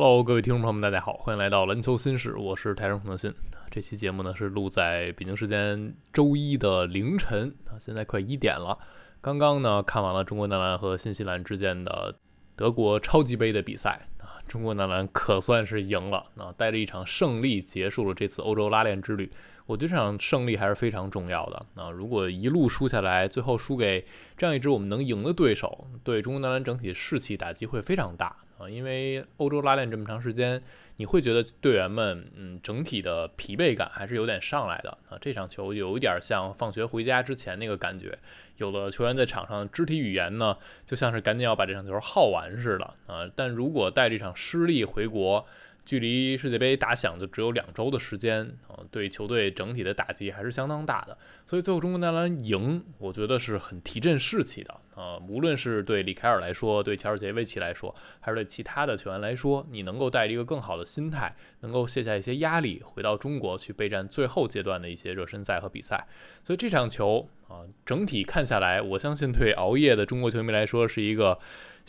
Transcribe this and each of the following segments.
Hello，各位听众朋友们，大家好，欢迎来到篮球新事，我是台上彭德信。这期节目呢是录在北京时间周一的凌晨啊，现在快一点了。刚刚呢看完了中国男篮和新西兰之间的德国超级杯的比赛啊，中国男篮可算是赢了啊，带着一场胜利结束了这次欧洲拉练之旅。我觉得这场胜利还是非常重要的啊！如果一路输下来，最后输给这样一支我们能赢的对手，对中国男篮整体士气打击会非常大啊！因为欧洲拉练这么长时间，你会觉得队员们嗯整体的疲惫感还是有点上来的啊！这场球有一点像放学回家之前那个感觉，有的球员在场上肢体语言呢，就像是赶紧要把这场球耗完似的啊！但如果带这场失利回国，距离世界杯打响就只有两周的时间啊，对球队整体的打击还是相当大的。所以最后中国男篮赢，我觉得是很提振士气的啊。无论是对里凯尔来说，对乔尔杰维奇来说，还是对其他的球员来说，你能够带着一个更好的心态，能够卸下一些压力，回到中国去备战最后阶段的一些热身赛和比赛。所以这场球啊，整体看下来，我相信对熬夜的中国球迷来说是一个。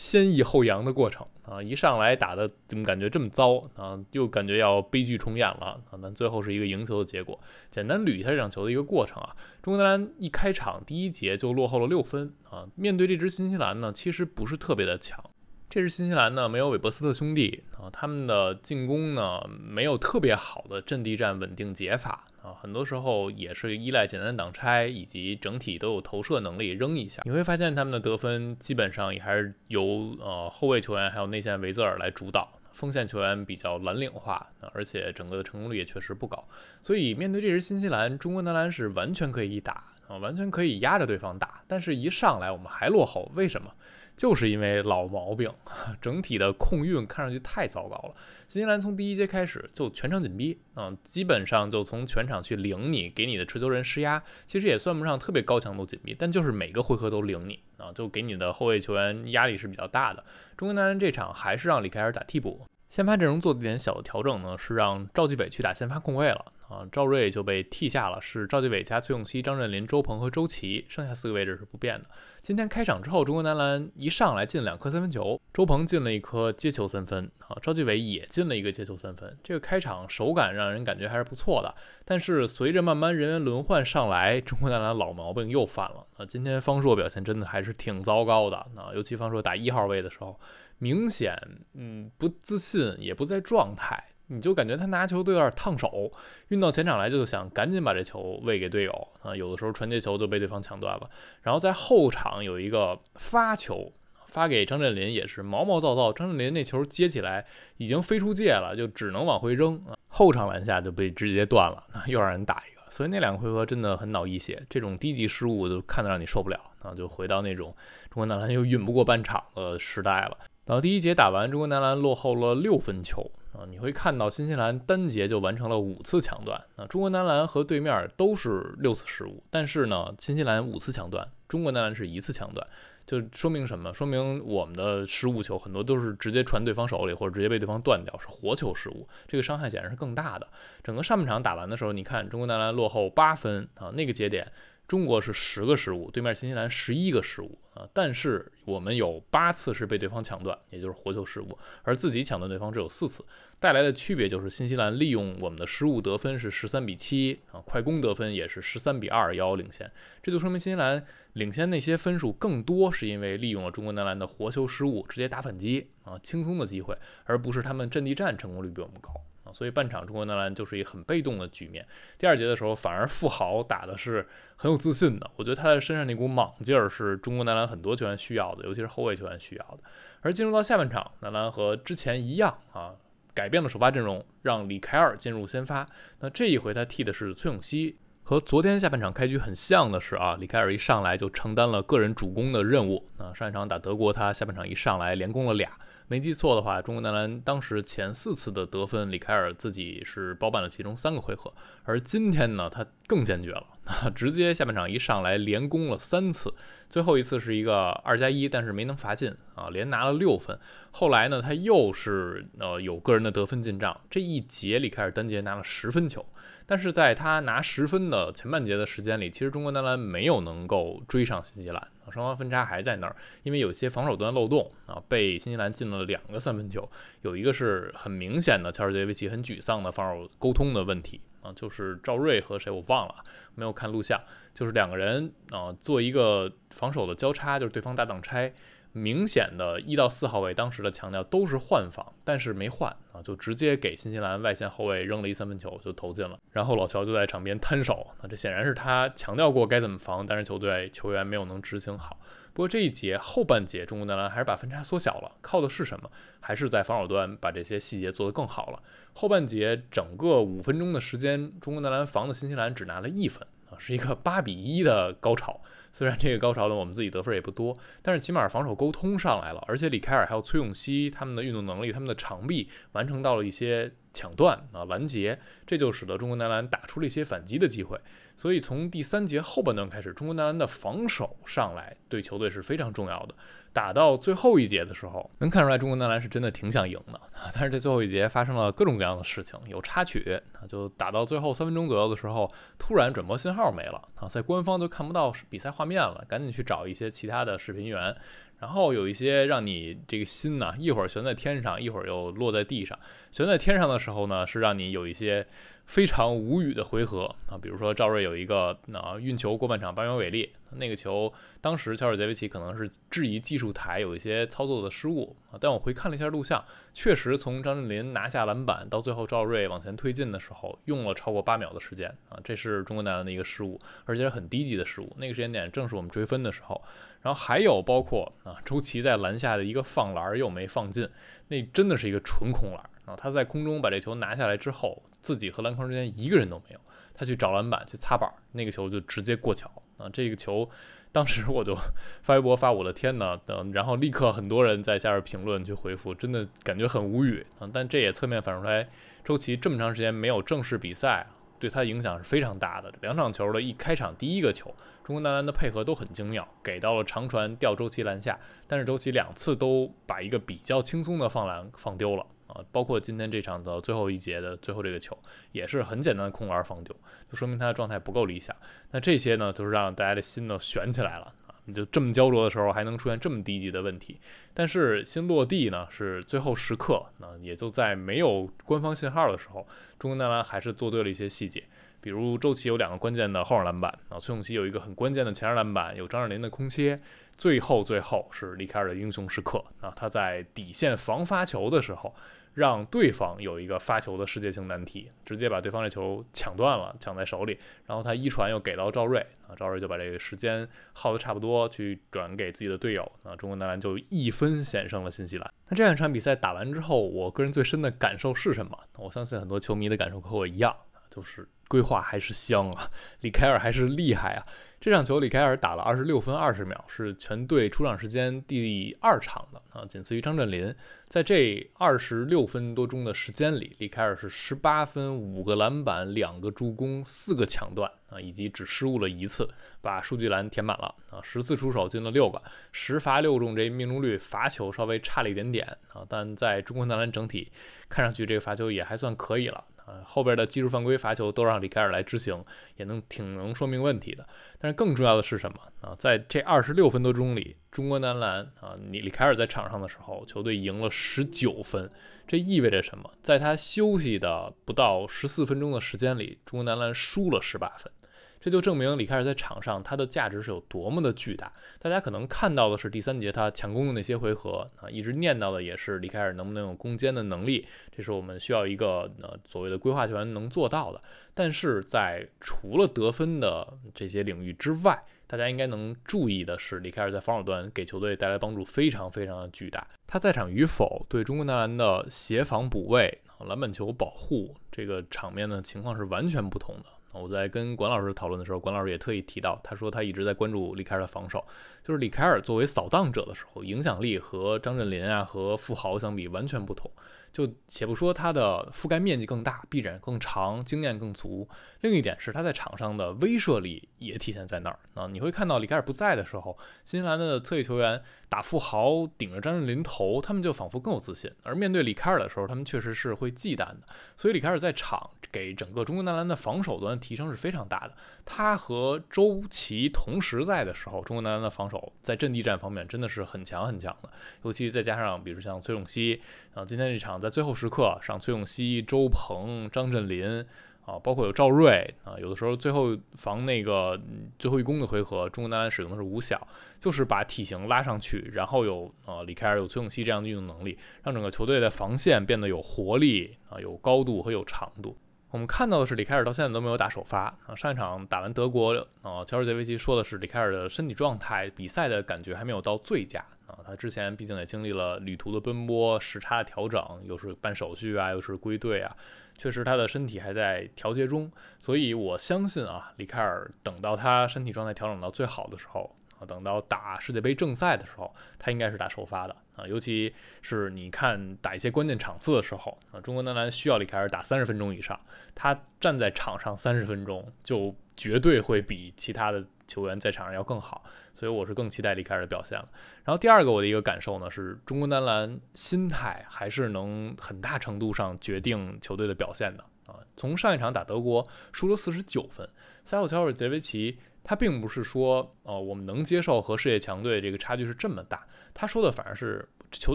先抑后扬的过程啊，一上来打的怎么感觉这么糟啊？又感觉要悲剧重演了啊！但最后是一个赢球的结果。简单捋一下这场球的一个过程啊，中国男篮一开场第一节就落后了六分啊。面对这支新西兰呢，其实不是特别的强。这支新西兰呢，没有韦伯斯特兄弟啊，他们的进攻呢没有特别好的阵地战稳定解法。啊，很多时候也是依赖简单挡拆，以及整体都有投射能力扔一下。你会发现他们的得分基本上也还是由呃后卫球员还有内线维泽尔来主导，锋线球员比较蓝领化，而且整个的成功率也确实不高。所以面对这支新西兰，中国男篮是完全可以一打啊，完全可以压着对方打。但是，一上来我们还落后，为什么？就是因为老毛病，整体的控运看上去太糟糕了。新西兰从第一节开始就全场紧逼，嗯，基本上就从全场去领你，给你的持球人施压。其实也算不上特别高强度紧逼，但就是每个回合都领你啊，就给你的后卫球员压力是比较大的。中国男篮这场还是让李凯尔打替补，先发阵容做了点小的调整呢，是让赵继伟去打先发控卫了。啊，赵睿就被替下了，是赵继伟加崔永熙、张镇麟、周鹏和周琦，剩下四个位置是不变的。今天开场之后，中国男篮一上来进两颗三分球，周鹏进了一颗接球三分，啊，赵继伟也进了一个接球三分。这个开场手感让人感觉还是不错的。但是随着慢慢人员轮换上来，中国男篮老毛病又犯了。啊，今天方硕表现真的还是挺糟糕的。啊，尤其方硕打一号位的时候，明显嗯不自信，也不在状态。你就感觉他拿球都有点烫手，运到前场来就想赶紧把这球喂给队友啊，有的时候传接球就被对方抢断了。然后在后场有一个发球发给张镇麟，也是毛毛躁躁。张镇麟那球接起来已经飞出界了，就只能往回扔啊。后场篮下就被直接断了，又让人打一个。所以那两个回合真的很脑溢血，这种低级失误就看得让你受不了啊，就回到那种中国男篮又运不过半场的时代了。然后第一节打完，中国男篮落后了六分球。你会看到新西兰单节就完成了五次抢断，啊，中国男篮和对面都是六次失误，但是呢，新西兰五次抢断，中国男篮是一次抢断，就说明什么？说明我们的失误球很多都是直接传对方手里，或者直接被对方断掉，是活球失误，这个伤害显然是更大的。整个上半场打完的时候，你看中国男篮落后八分啊，那个节点。中国是十个失误，对面新西兰十一个失误啊，但是我们有八次是被对方抢断，也就是活球失误，而自己抢断对方只有四次，带来的区别就是新西兰利用我们的失误得分是十三比七啊，快攻得分也是十三比二遥遥领先，这就说明新西兰领先那些分数更多是因为利用了中国男篮的活球失误直接打反击啊，轻松的机会，而不是他们阵地战成功率比我们高。所以半场中国男篮就是一个很被动的局面。第二节的时候，反而富豪打的是很有自信的。我觉得他的身上那股莽劲儿是中国男篮很多球员需要的，尤其是后卫球员需要的。而进入到下半场，男篮和之前一样啊，改变了首发阵容，让李凯尔进入先发。那这一回他替的是崔永熙。和昨天下半场开局很像的是啊，李凯尔一上来就承担了个人主攻的任务。那上一场打德国，他下半场一上来连攻了俩。没记错的话，中国男篮当时前四次的得分，李凯尔自己是包办了其中三个回合。而今天呢，他更坚决了，直接下半场一上来连攻了三次，最后一次是一个二加一，但是没能罚进啊，连拿了六分。后来呢，他又是呃有个人的得分进账，这一节里开始单节拿了十分球，但是在他拿十分的前半节的时间里，其实中国男篮没有能够追上新西兰，双方分差还在那儿，因为有些防守端漏洞啊，被新西兰进了两个三分球，有一个是很明显的乔治杰维奇很沮丧的防守沟通的问题。啊，就是赵睿和谁我忘了，没有看录像，就是两个人啊做一个防守的交叉，就是对方大挡拆，明显的一到四号位当时的强调都是换防，但是没换啊，就直接给新西兰外线后卫扔了一三分球就投进了，然后老乔就在场边摊手，那这显然是他强调过该怎么防，但是球队球员没有能执行好。不过这一节后半节，中国男篮还是把分差缩小了，靠的是什么？还是在防守端把这些细节做得更好了。后半节整个五分钟的时间，中国男篮防的新西兰只拿了一分是一个八比一的高潮。虽然这个高潮呢，我们自己得分也不多，但是起码防守沟通上来了，而且李凯尔还有崔永熙他们的运动能力，他们的长臂完成到了一些抢断啊拦截，这就使得中国男篮打出了一些反击的机会。所以从第三节后半段开始，中国男篮的防守上来对球队是非常重要的。打到最后一节的时候，能看出来中国男篮是真的挺想赢的。但是这最后一节发生了各种各样的事情，有插曲啊，就打到最后三分钟左右的时候，突然转播信号没了啊，在官方都看不到比赛画面了，赶紧去找一些其他的视频源。然后有一些让你这个心呢，一会儿悬在天上，一会儿又落在地上。悬在天上的时候呢，是让你有一些。非常无语的回合啊，比如说赵睿有一个啊运球过半场八秒违例，那个球当时乔尔杰维奇可能是质疑技术台有一些操作的失误啊，但我回看了一下录像，确实从张镇麟拿下篮板到最后赵睿往前推进的时候用了超过八秒的时间啊，这是中国男篮的一个失误，而且是很低级的失误。那个时间点正是我们追分的时候，然后还有包括啊周琦在篮下的一个放篮又没放进，那真的是一个纯空篮啊，他在空中把这球拿下来之后。自己和篮筐之间一个人都没有，他去找篮板去擦板，那个球就直接过桥啊！这个球，当时我就发微博发我的天呐，等，然后立刻很多人在下边评论去回复，真的感觉很无语啊！但这也侧面反映出来，周琦这么长时间没有正式比赛，对他影响是非常大的。两场球的一开场第一个球，中国男篮的配合都很精妙，给到了长传吊周琦篮下，但是周琦两次都把一个比较轻松的放篮放丢了。啊，包括今天这场的最后一节的最后这个球，也是很简单的空篮防丢，就说明他的状态不够理想。那这些呢，就是让大家的心呢悬起来了啊！你就这么焦灼的时候，还能出现这么低级的问题。但是新落地呢，是最后时刻，那也就在没有官方信号的时候，中国男篮还是做对了一些细节，比如周琦有两个关键的后场篮板啊，崔永熙有一个很关键的前场篮板，有张镇麟的空切。最后，最后是离凯尔的英雄时刻啊！他在底线防发球的时候。让对方有一个发球的世界性难题，直接把对方这球抢断了，抢在手里，然后他一传又给到赵睿啊，赵睿就把这个时间耗得差不多，去转给自己的队友啊，中国男篮就一分险胜了新西兰。那这两场比赛打完之后，我个人最深的感受是什么？我相信很多球迷的感受和我一样，就是规划还是香啊，李凯尔还是厉害啊。这场球，李凯尔打了二十六分二十秒，是全队出场时间第二场的啊，仅次于张镇麟。在这二十六分多钟的时间里，李凯尔是十八分、五个篮板、两个助攻、四个抢断啊，以及只失误了一次，把数据栏填满了啊，十次出手进了六个，十罚六中，这命中率罚球稍微差了一点点啊，但在中国男篮整体看上去，这个罚球也还算可以了。后边的技术犯规、罚球都让李凯尔来执行，也能挺能说明问题的。但是更重要的是什么啊？在这二十六分多钟里，中国男篮啊，你李凯尔在场上的时候，球队赢了十九分。这意味着什么？在他休息的不到十四分钟的时间里，中国男篮输了十八分。这就证明李凯尔在场上他的价值是有多么的巨大。大家可能看到的是第三节他强攻的那些回合啊，一直念叨的也是李凯尔能不能有攻坚的能力，这是我们需要一个呃所谓的规划球员能做到的。但是在除了得分的这些领域之外，大家应该能注意的是，李凯尔在防守端给球队带来帮助非常非常的巨大。他在场与否，对中国男篮的协防补位、篮板球保护这个场面的情况是完全不同的。我在跟管老师讨论的时候，管老师也特意提到，他说他一直在关注李凯尔的防守，就是李凯尔作为扫荡者的时候，影响力和张镇麟啊和富豪相比完全不同。就且不说他的覆盖面积更大，臂展更长，经验更足，另一点是他在场上的威慑力也体现在那儿啊。你会看到李凯尔不在的时候，新西兰的侧翼球员打富豪，顶着张镇麟头，他们就仿佛更有自信；而面对李凯尔的时候，他们确实是会忌惮的。所以李凯尔在场给整个中国男篮的防守端提升是非常大的。他和周琦同时在的时候，中国男篮的防守在阵地战方面真的是很强很强的，尤其再加上比如像崔永熙啊，今天这场。在最后时刻上，崔永熙、周鹏、张镇麟啊，包括有赵睿啊，有的时候最后防那个最后一攻的回合，中国男篮使用的是五小，就是把体型拉上去，然后有呃李凯尔、有崔永熙这样的运动能力，让整个球队的防线变得有活力啊，有高度和有长度。我们看到的是李凯尔到现在都没有打首发啊，上一场打完德国啊，乔治杰维奇说的是李凯尔的身体状态、比赛的感觉还没有到最佳。啊，他之前毕竟也经历了旅途的奔波、时差的调整，又是办手续啊，又是归队啊，确实他的身体还在调节中。所以我相信啊，里凯尔等到他身体状态调整到最好的时候啊，等到打世界杯正赛的时候，他应该是打首发的啊。尤其是你看打一些关键场次的时候啊，中国男篮需要李凯尔打三十分钟以上，他站在场上三十分钟，就绝对会比其他的。球员在场上要更好，所以我是更期待李凯尔的表现了。然后第二个我的一个感受呢，是中国男篮心态还是能很大程度上决定球队的表现的啊。从上一场打德国输了四十九分，塞奥乔尔杰维奇他并不是说哦我们能接受和世界强队这个差距是这么大，他说的反而是球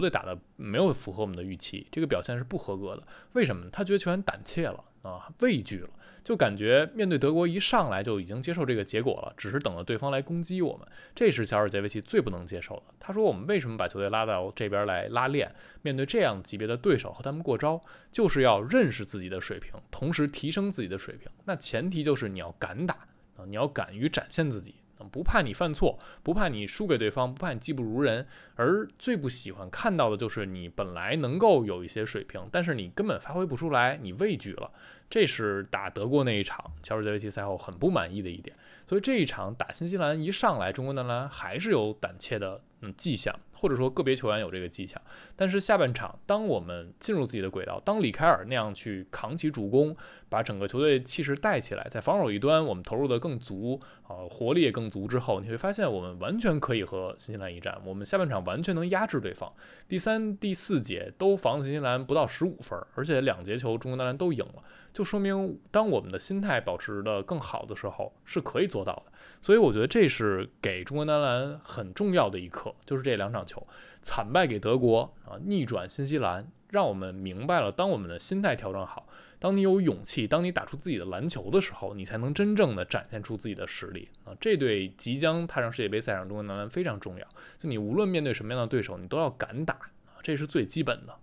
队打的没有符合我们的预期，这个表现是不合格的。为什么？他觉得球员胆怯了啊，畏惧了。就感觉面对德国一上来就已经接受这个结果了，只是等着对方来攻击我们，这是小尔杰维奇最不能接受的。他说：“我们为什么把球队拉到这边来拉练？面对这样级别的对手和他们过招，就是要认识自己的水平，同时提升自己的水平。那前提就是你要敢打啊，你要敢于展现自己。”不怕你犯错，不怕你输给对方，不怕你技不如人，而最不喜欢看到的就是你本来能够有一些水平，但是你根本发挥不出来，你畏惧了。这是打德国那一场，乔治杰维奇赛后很不满意的一点。所以这一场打新西兰一上来，中国男篮还是有胆怯的嗯迹象。或者说个别球员有这个迹象，但是下半场，当我们进入自己的轨道，当李凯尔那样去扛起主攻，把整个球队气势带起来，在防守一端我们投入的更足，啊，活力也更足之后，你会发现我们完全可以和新西兰一战，我们下半场完全能压制对方。第三、第四节都防新西兰不到十五分，而且两节球中国男篮都赢了，就说明当我们的心态保持的更好的时候，是可以做到的。所以我觉得这是给中国男篮很重要的一课，就是这两场球惨败给德国啊，逆转新西兰，让我们明白了，当我们的心态调整好，当你有勇气，当你打出自己的篮球的时候，你才能真正的展现出自己的实力啊！这对即将踏上世界杯赛场中国男篮非常重要。就你无论面对什么样的对手，你都要敢打啊，这是最基本的。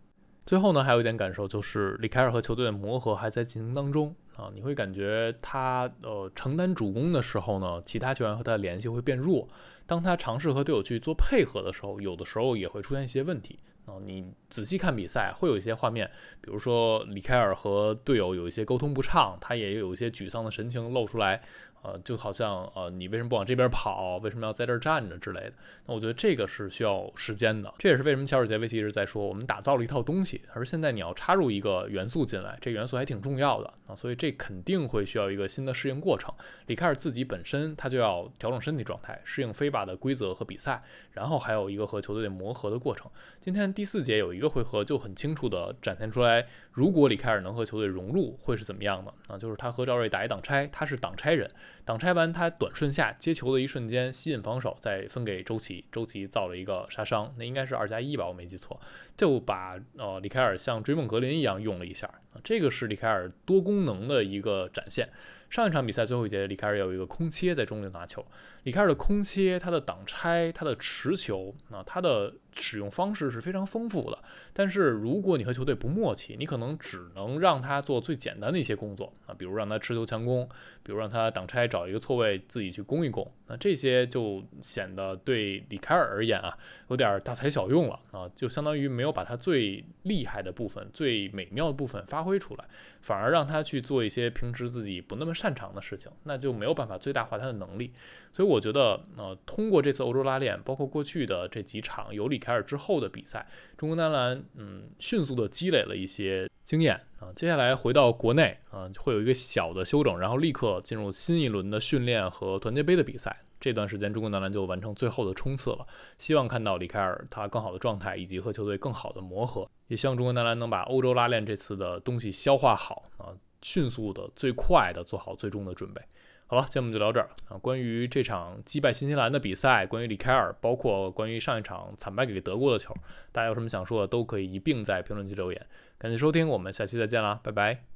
最后呢，还有一点感受就是，里凯尔和球队的磨合还在进行当中。啊，你会感觉他呃承担主攻的时候呢，其他球员和他的联系会变弱。当他尝试和队友去做配合的时候，有的时候也会出现一些问题。啊，你仔细看比赛，会有一些画面，比如说李凯尔和队友有一些沟通不畅，他也有一些沮丧的神情露出来。呃，就好像呃，你为什么不往这边跑？为什么要在这儿站着之类的？那我觉得这个是需要时间的。这也是为什么乔尔杰维奇一直在说，我们打造了一套东西，而现在你要插入一个元素进来，这元素还挺重要的啊。所以这肯定会需要一个新的适应过程。里凯尔自己本身他就要调整身体状态，适应飞吧的规则和比赛，然后还有一个和球队磨合的过程。今天第四节有一个回合就很清楚的展现出来，如果里凯尔能和球队融入，会是怎么样的啊？就是他和赵睿打一挡拆，他是挡拆人。挡拆完，他短顺下接球的一瞬间吸引防守，再分给周琦，周琦造了一个杀伤，那应该是二加一吧，我没记错，就把呃李凯尔像追梦格林一样用了一下，这个是李凯尔多功能的一个展现。上一场比赛最后一节，里凯尔有一个空切在中路拿球。里凯尔的空切，他的挡拆，他的持球，啊，他的使用方式是非常丰富的。但是如果你和球队不默契，你可能只能让他做最简单的一些工作啊，比如让他持球强攻，比如让他挡拆找一个错位自己去攻一攻。那这些就显得对里凯尔而言啊，有点大材小用了啊，就相当于没有把他最厉害的部分、最美妙的部分发挥出来，反而让他去做一些平时自己不那么擅长的事情，那就没有办法最大化他的能力。所以我觉得，呃，通过这次欧洲拉练，包括过去的这几场有里凯尔之后的比赛，中国男篮嗯迅速的积累了一些经验啊。接下来回到国内啊，会有一个小的休整，然后立刻进入新一轮的训练和团结杯的比赛。这段时间，中国男篮就完成最后的冲刺了。希望看到里凯尔他更好的状态，以及和球队更好的磨合。也希望中国男篮能把欧洲拉练这次的东西消化好啊，迅速的、最快的做好最终的准备。好了，今天我们就聊这儿啊。关于这场击败新西兰的比赛，关于里凯尔，包括关于上一场惨败给德国的球，大家有什么想说的，都可以一并在评论区留言。感谢收听，我们下期再见啦，拜拜。